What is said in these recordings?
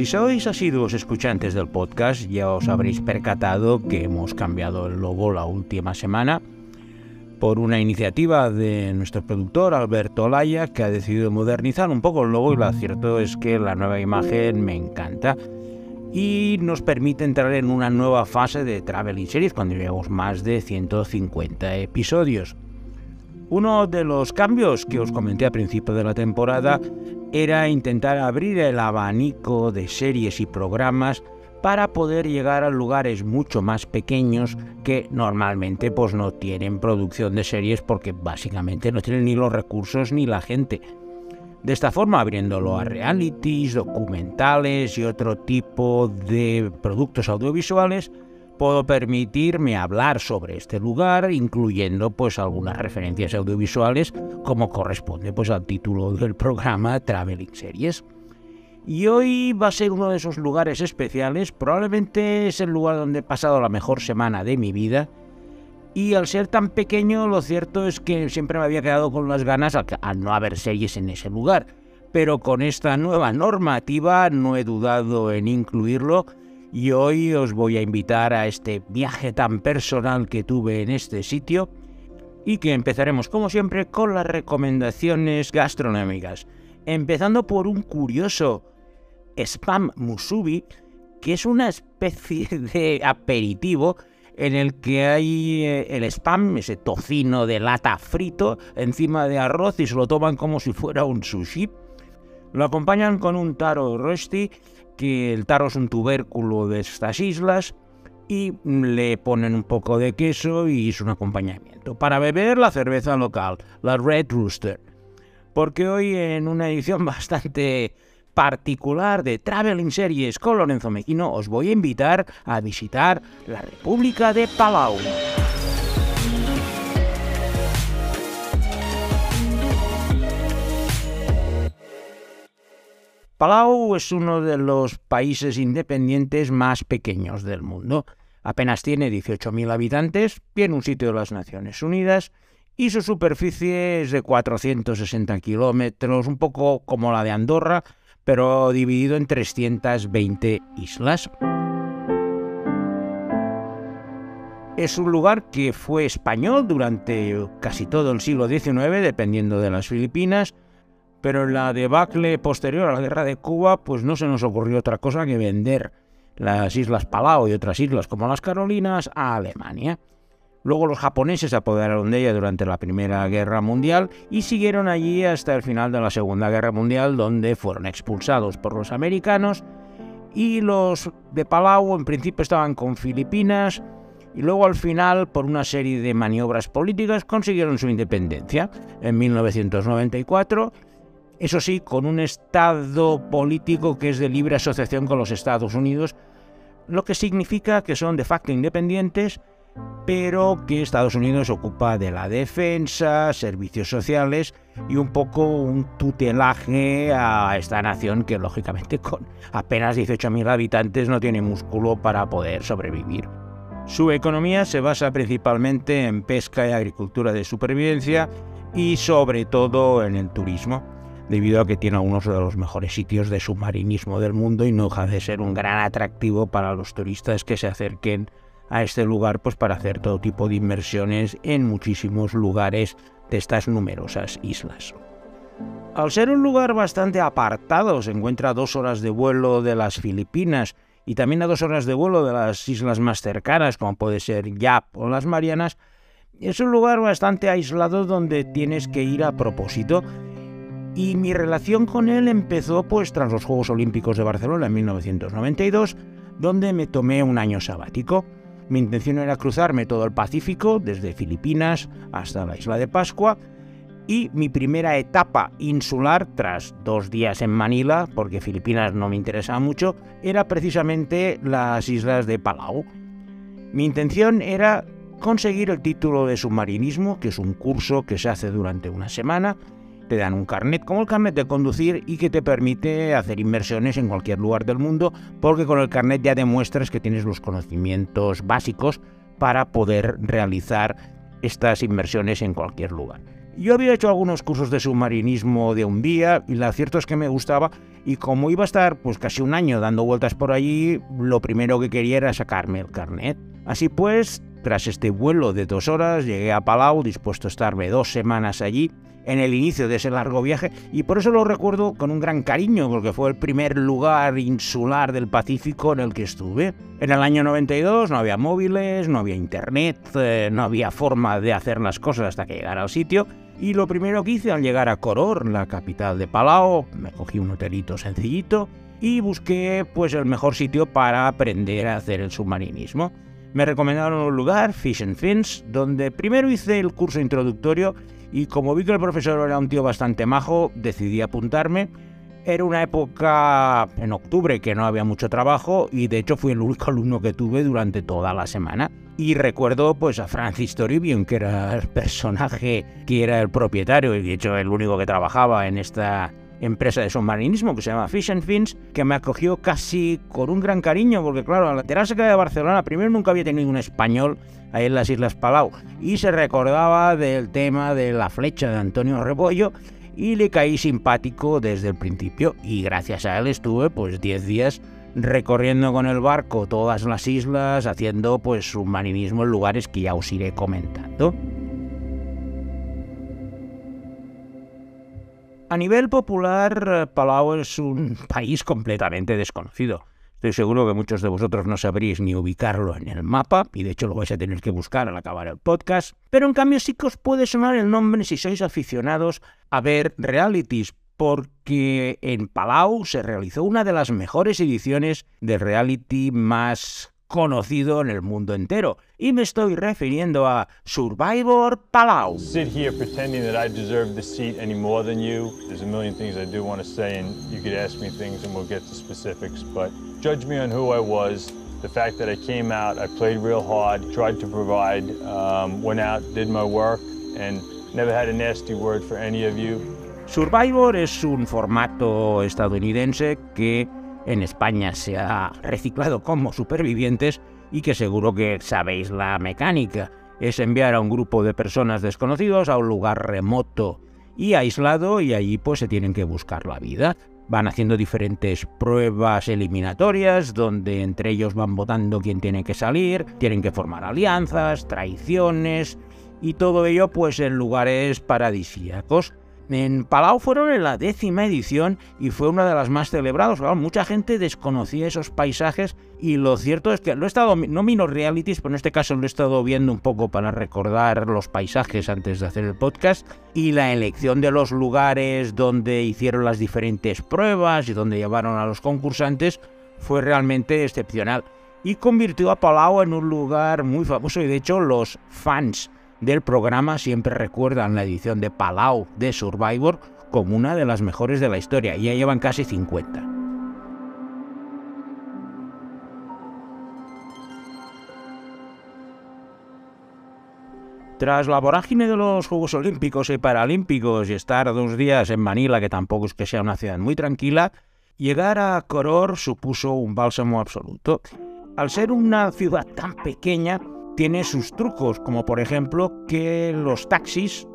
Si sois asiduos escuchantes del podcast, ya os habréis percatado que hemos cambiado el logo la última semana por una iniciativa de nuestro productor Alberto Laya, que ha decidido modernizar un poco el logo y lo cierto es que la nueva imagen me encanta y nos permite entrar en una nueva fase de Traveling Series cuando llevamos más de 150 episodios. Uno de los cambios que os comenté a principio de la temporada era intentar abrir el abanico de series y programas para poder llegar a lugares mucho más pequeños que normalmente pues no tienen producción de series porque básicamente no tienen ni los recursos ni la gente. De esta forma, abriéndolo a realities, documentales y otro tipo de productos audiovisuales, puedo permitirme hablar sobre este lugar, incluyendo pues algunas referencias audiovisuales, como corresponde pues al título del programa Traveling Series. Y hoy va a ser uno de esos lugares especiales, probablemente es el lugar donde he pasado la mejor semana de mi vida. Y al ser tan pequeño, lo cierto es que siempre me había quedado con las ganas al, no haber series en ese lugar. Pero con esta nueva normativa no he dudado en incluirlo y hoy os voy a invitar a este viaje tan personal que tuve en este sitio y que empezaremos como siempre con las recomendaciones gastronómicas, empezando por un curioso spam musubi, que es una especie de aperitivo en el que hay eh, el spam, ese tocino de lata frito, encima de arroz y se lo toman como si fuera un sushi. Lo acompañan con un taro rusty, que el taro es un tubérculo de estas islas, y le ponen un poco de queso y es un acompañamiento. Para beber la cerveza local, la Red Rooster. Porque hoy en una edición bastante particular de Traveling Series con Lorenzo Mequino, os voy a invitar a visitar la República de Palau. Palau es uno de los países independientes más pequeños del mundo. Apenas tiene 18.000 habitantes, tiene un sitio de las Naciones Unidas y su superficie es de 460 kilómetros, un poco como la de Andorra, pero dividido en 320 islas. Es un lugar que fue español durante casi todo el siglo XIX, dependiendo de las Filipinas, pero en la debacle posterior a la guerra de Cuba, pues no se nos ocurrió otra cosa que vender las islas Palau y otras islas como las Carolinas a Alemania. Luego los japoneses se apoderaron de ella durante la Primera Guerra Mundial y siguieron allí hasta el final de la Segunda Guerra Mundial, donde fueron expulsados por los americanos y los de Palau en principio estaban con Filipinas y luego al final, por una serie de maniobras políticas, consiguieron su independencia en 1994. Eso sí, con un estado político que es de libre asociación con los Estados Unidos, lo que significa que son de facto independientes pero que Estados Unidos ocupa de la defensa, servicios sociales y un poco un tutelaje a esta nación que lógicamente con apenas 18.000 habitantes no tiene músculo para poder sobrevivir. Su economía se basa principalmente en pesca y agricultura de supervivencia y sobre todo en el turismo, debido a que tiene uno de los mejores sitios de submarinismo del mundo y no deja de ser un gran atractivo para los turistas que se acerquen a este lugar pues para hacer todo tipo de inmersiones en muchísimos lugares de estas numerosas islas. Al ser un lugar bastante apartado, se encuentra a dos horas de vuelo de las Filipinas y también a dos horas de vuelo de las islas más cercanas, como puede ser Yap o las Marianas, es un lugar bastante aislado donde tienes que ir a propósito. Y mi relación con él empezó pues tras los Juegos Olímpicos de Barcelona en 1992, donde me tomé un año sabático. Mi intención era cruzarme todo el Pacífico, desde Filipinas hasta la isla de Pascua, y mi primera etapa insular, tras dos días en Manila, porque Filipinas no me interesaba mucho, era precisamente las islas de Palau. Mi intención era conseguir el título de submarinismo, que es un curso que se hace durante una semana, te dan un carnet como el carnet de conducir y que te permite hacer inversiones en cualquier lugar del mundo porque con el carnet ya demuestras que tienes los conocimientos básicos para poder realizar estas inversiones en cualquier lugar. Yo había hecho algunos cursos de submarinismo de un día y lo cierto es que me gustaba y como iba a estar pues casi un año dando vueltas por allí, lo primero que quería era sacarme el carnet. Así pues, tras este vuelo de dos horas, llegué a Palau dispuesto a estarme dos semanas allí en el inicio de ese largo viaje y por eso lo recuerdo con un gran cariño porque fue el primer lugar insular del Pacífico en el que estuve. En el año 92 no había móviles, no había internet, eh, no había forma de hacer las cosas hasta que llegara al sitio y lo primero que hice al llegar a Koror, la capital de Palau, me cogí un hotelito sencillito y busqué pues el mejor sitio para aprender a hacer el submarinismo. Me recomendaron un lugar, Fish and Fins, donde primero hice el curso introductorio y como vi que el profesor era un tío bastante majo, decidí apuntarme. Era una época en octubre que no había mucho trabajo y de hecho fui el único alumno que tuve durante toda la semana. Y recuerdo pues a Francis Toribion, que era el personaje que era el propietario y de hecho el único que trabajaba en esta empresa de submarinismo que se llama Fish and Fins, que me acogió casi con un gran cariño, porque claro, al enterarse que de Barcelona, primero nunca había tenido un español ahí en las Islas Palau, y se recordaba del tema de la flecha de Antonio Rebollo, y le caí simpático desde el principio, y gracias a él estuve pues 10 días recorriendo con el barco todas las islas, haciendo pues submarinismo en lugares que ya os iré comentando. A nivel popular, Palau es un país completamente desconocido. Estoy seguro que muchos de vosotros no sabréis ni ubicarlo en el mapa, y de hecho lo vais a tener que buscar al acabar el podcast, pero en cambio sí que os puede sonar el nombre si sois aficionados a ver realities, porque en Palau se realizó una de las mejores ediciones de reality más conocido en el mundo entero. Y me estoy refiriendo a Survivor Palau. Sit here pretending that I deserve the seat any more than you. There's a million things I do want to say, and you could ask me things and we'll get to specifics. But judge me on who I was. The fact that I came out, I played real hard, tried to provide, um, went out, did my work, and never had a nasty word for any of you. Survivor es un formato estadounidense que en España se ha reciclado como supervivientes y que seguro que sabéis la mecánica. Es enviar a un grupo de personas desconocidos a un lugar remoto y aislado y allí pues se tienen que buscar la vida. Van haciendo diferentes pruebas eliminatorias donde entre ellos van votando quién tiene que salir, tienen que formar alianzas, traiciones y todo ello pues en lugares paradisíacos. En Palau fueron en la décima edición y fue una de las más celebradas. mucha gente desconocía esos paisajes y lo cierto es que lo he estado, no miro realities, pero en este caso lo he estado viendo un poco para recordar los paisajes antes de hacer el podcast y la elección de los lugares donde hicieron las diferentes pruebas y donde llevaron a los concursantes fue realmente excepcional y convirtió a Palau en un lugar muy famoso y de hecho los fans del programa siempre recuerdan la edición de Palau de Survivor como una de las mejores de la historia, ya llevan casi 50. Tras la vorágine de los Juegos Olímpicos y Paralímpicos y estar dos días en Manila, que tampoco es que sea una ciudad muy tranquila, llegar a Koror supuso un bálsamo absoluto. Al ser una ciudad tan pequeña, tiene sus trucos, como por ejemplo que los taxis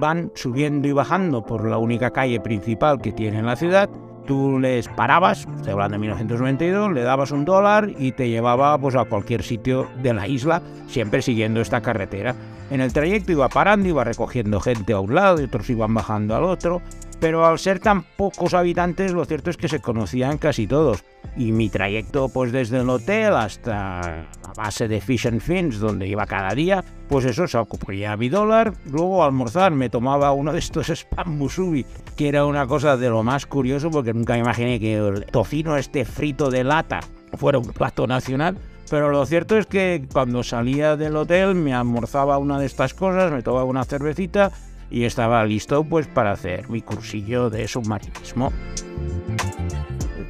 van subiendo y bajando por la única calle principal que tiene en la ciudad. Tú les parabas, estoy hablando de 1992, le dabas un dólar y te llevaba pues, a cualquier sitio de la isla, siempre siguiendo esta carretera. En el trayecto iba parando, iba recogiendo gente a un lado y otros iban bajando al otro pero al ser tan pocos habitantes, lo cierto es que se conocían casi todos. Y mi trayecto, pues desde el hotel hasta la base de Fish and Fins, donde iba cada día, pues eso, se ocupaba mi dólar. Luego, al almorzar, me tomaba uno de estos spam musubi, que era una cosa de lo más curioso, porque nunca imaginé que el tocino este frito de lata fuera un plato nacional. Pero lo cierto es que cuando salía del hotel me almorzaba una de estas cosas, me tomaba una cervecita y estaba listo pues para hacer mi cursillo de submarinismo.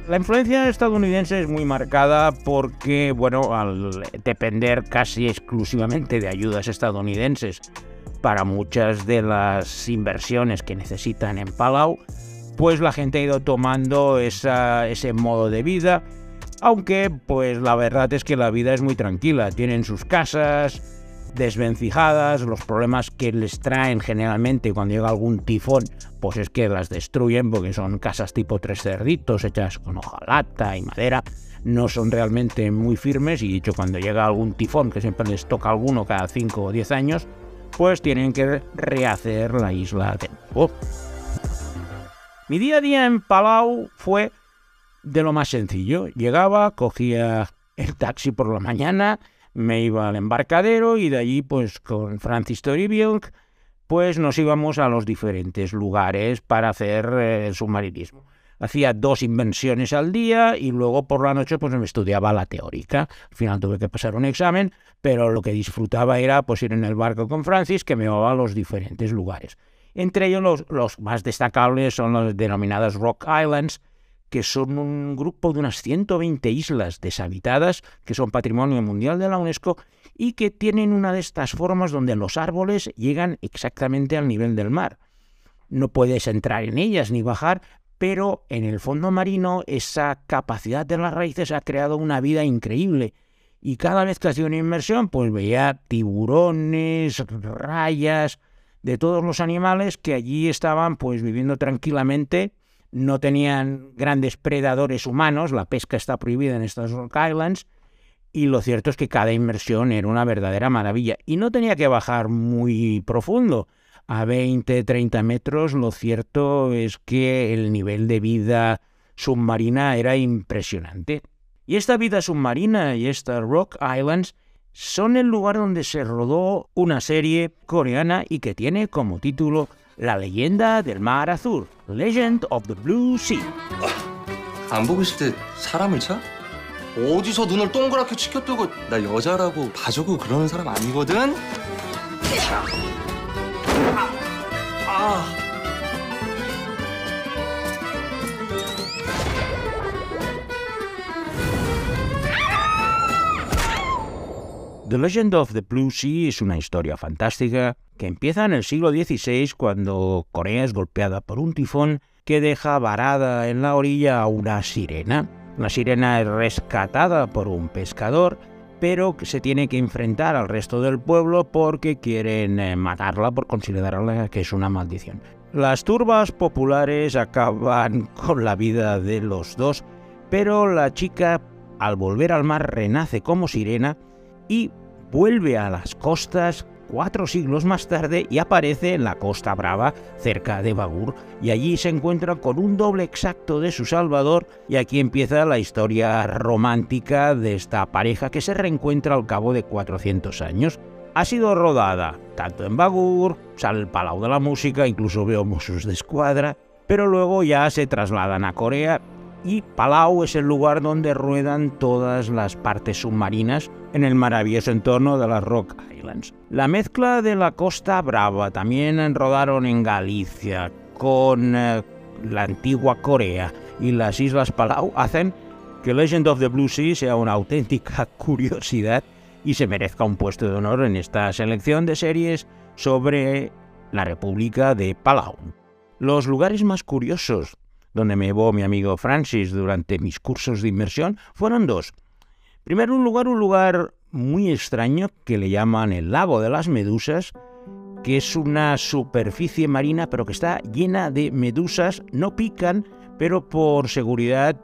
La influencia estadounidense es muy marcada porque, bueno, al depender casi exclusivamente de ayudas estadounidenses para muchas de las inversiones que necesitan en Palau, pues la gente ha ido tomando ese modo de vida, aunque pues la verdad es que la vida es muy tranquila, tienen sus casas, desvencijadas, los problemas que les traen generalmente cuando llega algún tifón, pues es que las destruyen porque son casas tipo tres cerditos hechas con hojalata y madera, no son realmente muy firmes y dicho cuando llega algún tifón, que siempre les toca alguno cada 5 o 10 años, pues tienen que rehacer la isla de nuevo. Mi día a día en Palau fue de lo más sencillo. Llegaba, cogía el taxi por la mañana, me iba al embarcadero y de allí, pues con Francis Toribio, pues nos íbamos a los diferentes lugares para hacer eh, el submarinismo. Hacía dos invenciones al día y luego por la noche pues me estudiaba la teórica. Al final tuve que pasar un examen, pero lo que disfrutaba era pues ir en el barco con Francis que me llevaba a los diferentes lugares. Entre ellos los, los más destacables son las denominadas Rock Islands, que son un grupo de unas 120 islas deshabitadas, que son patrimonio mundial de la UNESCO, y que tienen una de estas formas donde los árboles llegan exactamente al nivel del mar. No puedes entrar en ellas ni bajar, pero en el fondo marino esa capacidad de las raíces ha creado una vida increíble. Y cada vez que hacía una inmersión, pues veía tiburones, rayas, de todos los animales que allí estaban pues viviendo tranquilamente no tenían grandes predadores humanos, la pesca está prohibida en estas Rock Islands, y lo cierto es que cada inmersión era una verdadera maravilla. Y no tenía que bajar muy profundo. A 20, 30 metros, lo cierto es que el nivel de vida submarina era impresionante. Y esta vida submarina y estas Rock Islands son el lugar donde se rodó una serie coreana y que tiene como título La leyenda del mar azul, Legend of the Blue Sea. 안 보고 싶을 때 사람을 쳐? 어디서 눈을 동그랗게 치켜뜨고 나 여자라고 봐주고 그러는 사람 아니거든? 아, The Legend of the Blue Sea es una historia fantástica que empieza en el siglo XVI cuando Corea es golpeada por un tifón que deja varada en la orilla a una sirena. La sirena es rescatada por un pescador, pero se tiene que enfrentar al resto del pueblo porque quieren eh, matarla por considerarla que es una maldición. Las turbas populares acaban con la vida de los dos, pero la chica al volver al mar renace como sirena y vuelve a las costas cuatro siglos más tarde y aparece en la Costa Brava, cerca de Bagur, y allí se encuentra con un doble exacto de su Salvador, y aquí empieza la historia romántica de esta pareja que se reencuentra al cabo de 400 años. Ha sido rodada tanto en Bagur, sale el Palau de la Música, incluso veo Mossos de Escuadra, pero luego ya se trasladan a Corea y Palau es el lugar donde ruedan todas las partes submarinas en el maravilloso entorno de las Rock Islands. La mezcla de la Costa Brava, también rodaron en Galicia, con eh, la antigua Corea y las Islas Palau, hacen que Legend of the Blue Sea sea una auténtica curiosidad y se merezca un puesto de honor en esta selección de series sobre la República de Palau. Los lugares más curiosos donde me llevó mi amigo Francis durante mis cursos de inmersión, fueron dos. Primero un lugar, un lugar muy extraño que le llaman el lago de las medusas, que es una superficie marina pero que está llena de medusas, no pican, pero por seguridad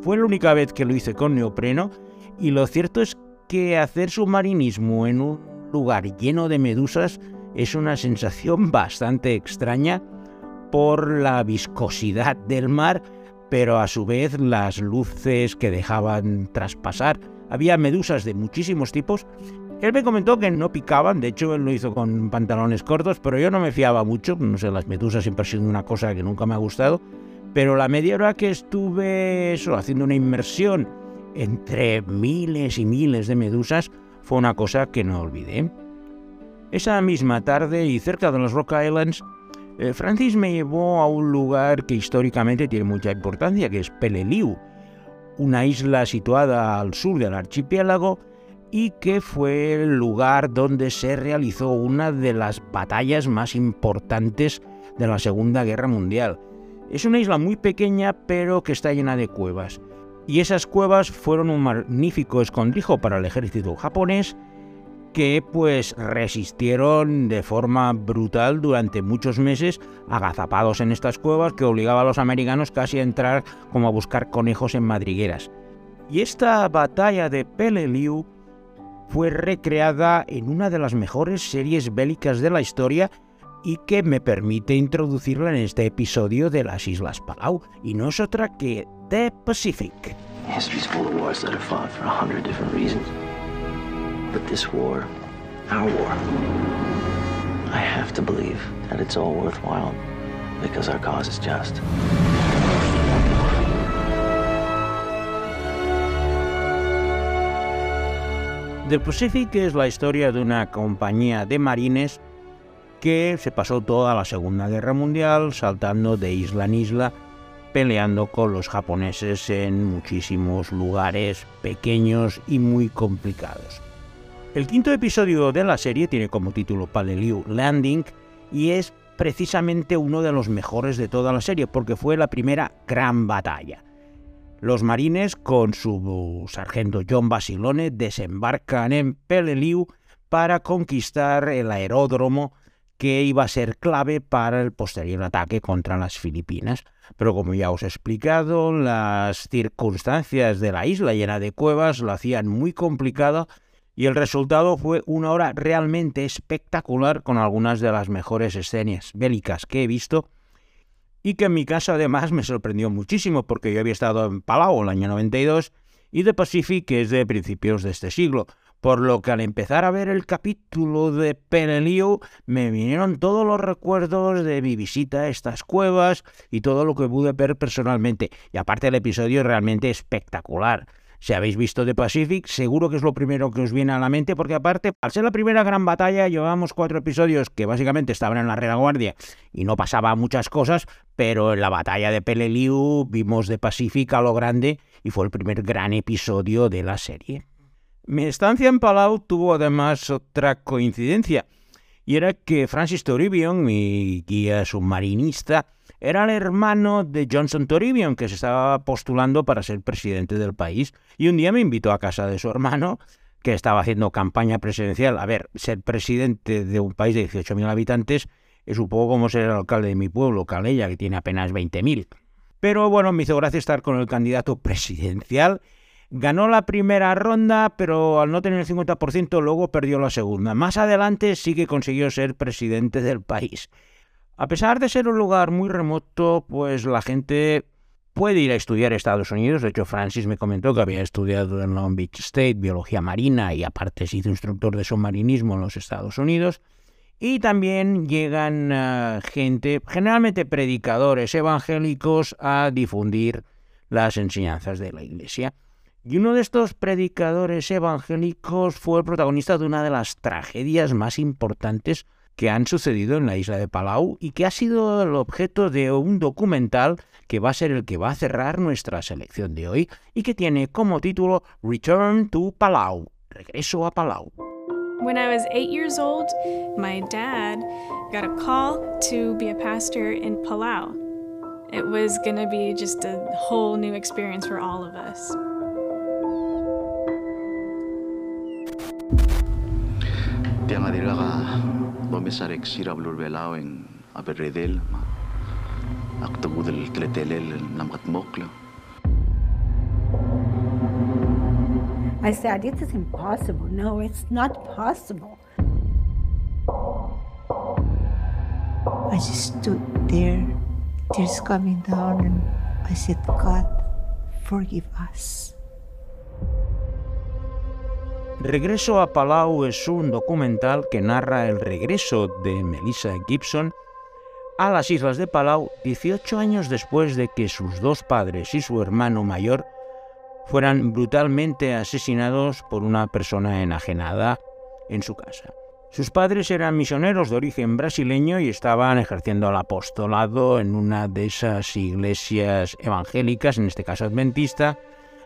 fue la única vez que lo hice con neopreno y lo cierto es que hacer submarinismo en un lugar lleno de medusas es una sensación bastante extraña por la viscosidad del mar, pero a su vez las luces que dejaban traspasar. Había medusas de muchísimos tipos. Él me comentó que no picaban, de hecho él lo hizo con pantalones cortos, pero yo no me fiaba mucho, no sé, las medusas siempre han sido una cosa que nunca me ha gustado, pero la media hora que estuve haciendo una inmersión entre miles y miles de medusas fue una cosa que no olvidé. Esa misma tarde y cerca de los Rock Islands eh, Francis me llevó a un lugar que históricamente tiene mucha importancia, que es Peleliu, una isla situada al sur del archipiélago y que fue el lugar donde se realizó una de las batallas más importantes de la Segunda Guerra Mundial. Es una isla muy pequeña pero que está llena de cuevas. Y esas cuevas fueron un magnífico escondrijo para el ejército japonés que pues resistieron de forma brutal durante muchos meses agazapados en estas cuevas que obligaba a los americanos casi a entrar como a buscar conejos en madrigueras. Y esta batalla de Peleliu fue recreada en una de las mejores series bélicas de la historia y que me permite introducirla en este episodio de las Islas Palau, y no es otra que The Pacific. History's full of wars that are fought for a hundred different reasons. But this war, our war, I have to believe that it's all worthwhile because our cause is just. The Pacific es la historia de una compañía de marines que se pasó toda la Segunda Guerra Mundial saltando de isla en isla, peleando con los japoneses en muchísimos lugares pequeños y muy complicados. El quinto episodio de la serie tiene como título Paleliu Landing y es precisamente uno de los mejores de toda la serie porque fue la primera gran batalla. Los marines, con su sargento John Basilone, desembarcan en Peleliu para conquistar el aeródromo que iba a ser clave para el posterior ataque contra las Filipinas. Pero como ya os he explicado, las circunstancias de la isla llena de cuevas lo hacían muy complicado y el resultado fue una hora realmente espectacular con algunas de las mejores escenas bélicas que he visto y que en mi caso además me sorprendió muchísimo porque yo había estado en Palau el año 92 y The Pacific es de principios de este siglo, por lo que al empezar a ver el capítulo de Penelio me vinieron todos los recuerdos de mi visita a estas cuevas y todo lo que pude ver personalmente. Y aparte el episodio es realmente espectacular. Si habéis visto The Pacific, seguro que es lo primero que os viene a la mente, porque aparte, al ser la primera gran batalla, llevábamos cuatro episodios que básicamente estaban en la retaguardia y no pasaba muchas cosas, pero en la batalla de Peleliu vimos The Pacific a lo grande y fue el primer gran episodio de la serie. Mi estancia en Palau tuvo además otra coincidencia, y era que Francis Toribion, mi guía submarinista, era el hermano de Johnson Toribion, que se estaba postulando para ser presidente del país, y un día me invitó a casa de su hermano, que estaba haciendo campaña presidencial. A ver, ser presidente de un país de 18.000 habitantes es un poco como ser el alcalde de mi pueblo, Calella, que tiene apenas 20.000. Pero bueno, me hizo gracia estar con el candidato presidencial. Ganó la primera ronda, pero al no tener el 50% luego perdió la segunda. Más adelante sí que consiguió ser presidente del país. A pesar de ser un lugar muy remoto, pues la gente puede ir a estudiar a Estados Unidos. De hecho, Francis me comentó que había estudiado en Long Beach State biología marina y aparte se hizo instructor de submarinismo en los Estados Unidos. Y también llegan eh, gente, generalmente predicadores evangélicos, a difundir las enseñanzas de la Iglesia. Y uno de estos predicadores evangélicos fue el protagonista de una de las tragedias más importantes que han sucedido en la isla de Palau y que ha sido el objeto de un documental que va a ser el que va a cerrar nuestra selección de hoy y que tiene como título Return to Palau, Regreso a Palau. When I was eight years old, my dad got a call to be a pastor in Palau. It was going to be just a whole new experience for all of us. Tiang adila ka bomesarek sira blur belaweng aberredel aktabudel tletelel namkat mokla. I said, It is impossible. No, it's not possible. I just stood there, tears coming down, and I said, God, forgive us. Regreso a Palau es un documental que narra el regreso de Melissa Gibson a las islas de Palau 18 años después de que sus dos padres y su hermano mayor fueran brutalmente asesinados por una persona enajenada en su casa. Sus padres eran misioneros de origen brasileño y estaban ejerciendo el apostolado en una de esas iglesias evangélicas, en este caso adventista,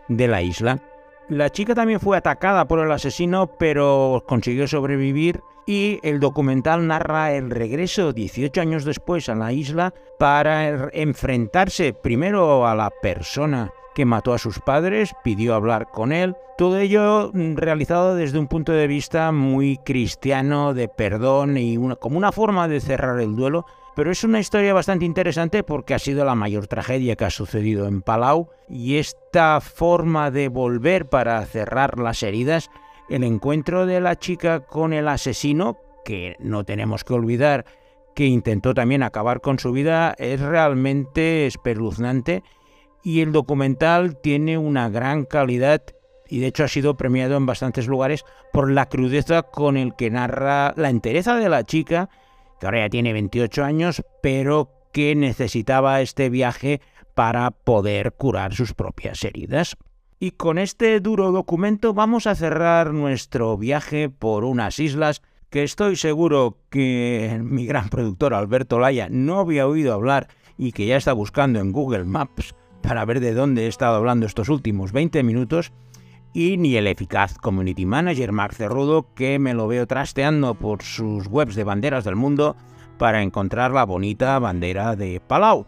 de la isla. La chica también fue atacada por el asesino, pero consiguió sobrevivir y el documental narra el regreso 18 años después a la isla para enfrentarse primero a la persona que mató a sus padres, pidió hablar con él. Todo ello mm, realizado desde un punto de vista muy cristiano, de perdón y como una forma de cerrar el duelo. Pero es una historia bastante interesante porque ha sido la mayor tragedia que ha sucedido en Palau y esta forma de volver para cerrar las heridas, el encuentro de la chica con el asesino, que no tenemos que olvidar que intentó también acabar con su vida, es realmente espeluznante y el documental tiene una gran calidad y de hecho ha sido premiado en bastantes lugares por la crudeza con el que narra la entereza de la chica, que ahora ya tiene 28 años, pero que necesitaba este viaje para poder curar sus propias heridas. Y con este duro documento vamos a cerrar nuestro viaje por unas islas que estoy seguro que mi gran productor Alberto Laya no había oído hablar y que ya está buscando en Google Maps para ver de dónde he estado hablando estos últimos 20 minutos, y ni el eficaz Community Manager Mark Cerrudo, que me lo veo trasteando por sus webs de banderas del mundo para encontrar la bonita bandera de Palau.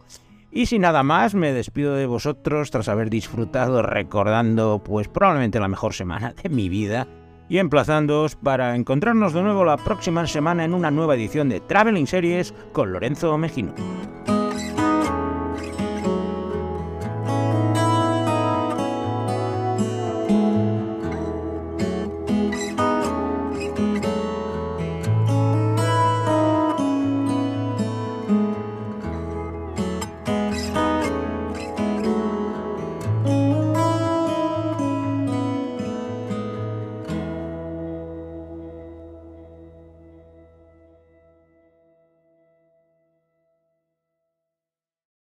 Y sin nada más, me despido de vosotros tras haber disfrutado recordando pues probablemente la mejor semana de mi vida y emplazándoos para encontrarnos de nuevo la próxima semana en una nueva edición de Traveling Series con Lorenzo Mejino.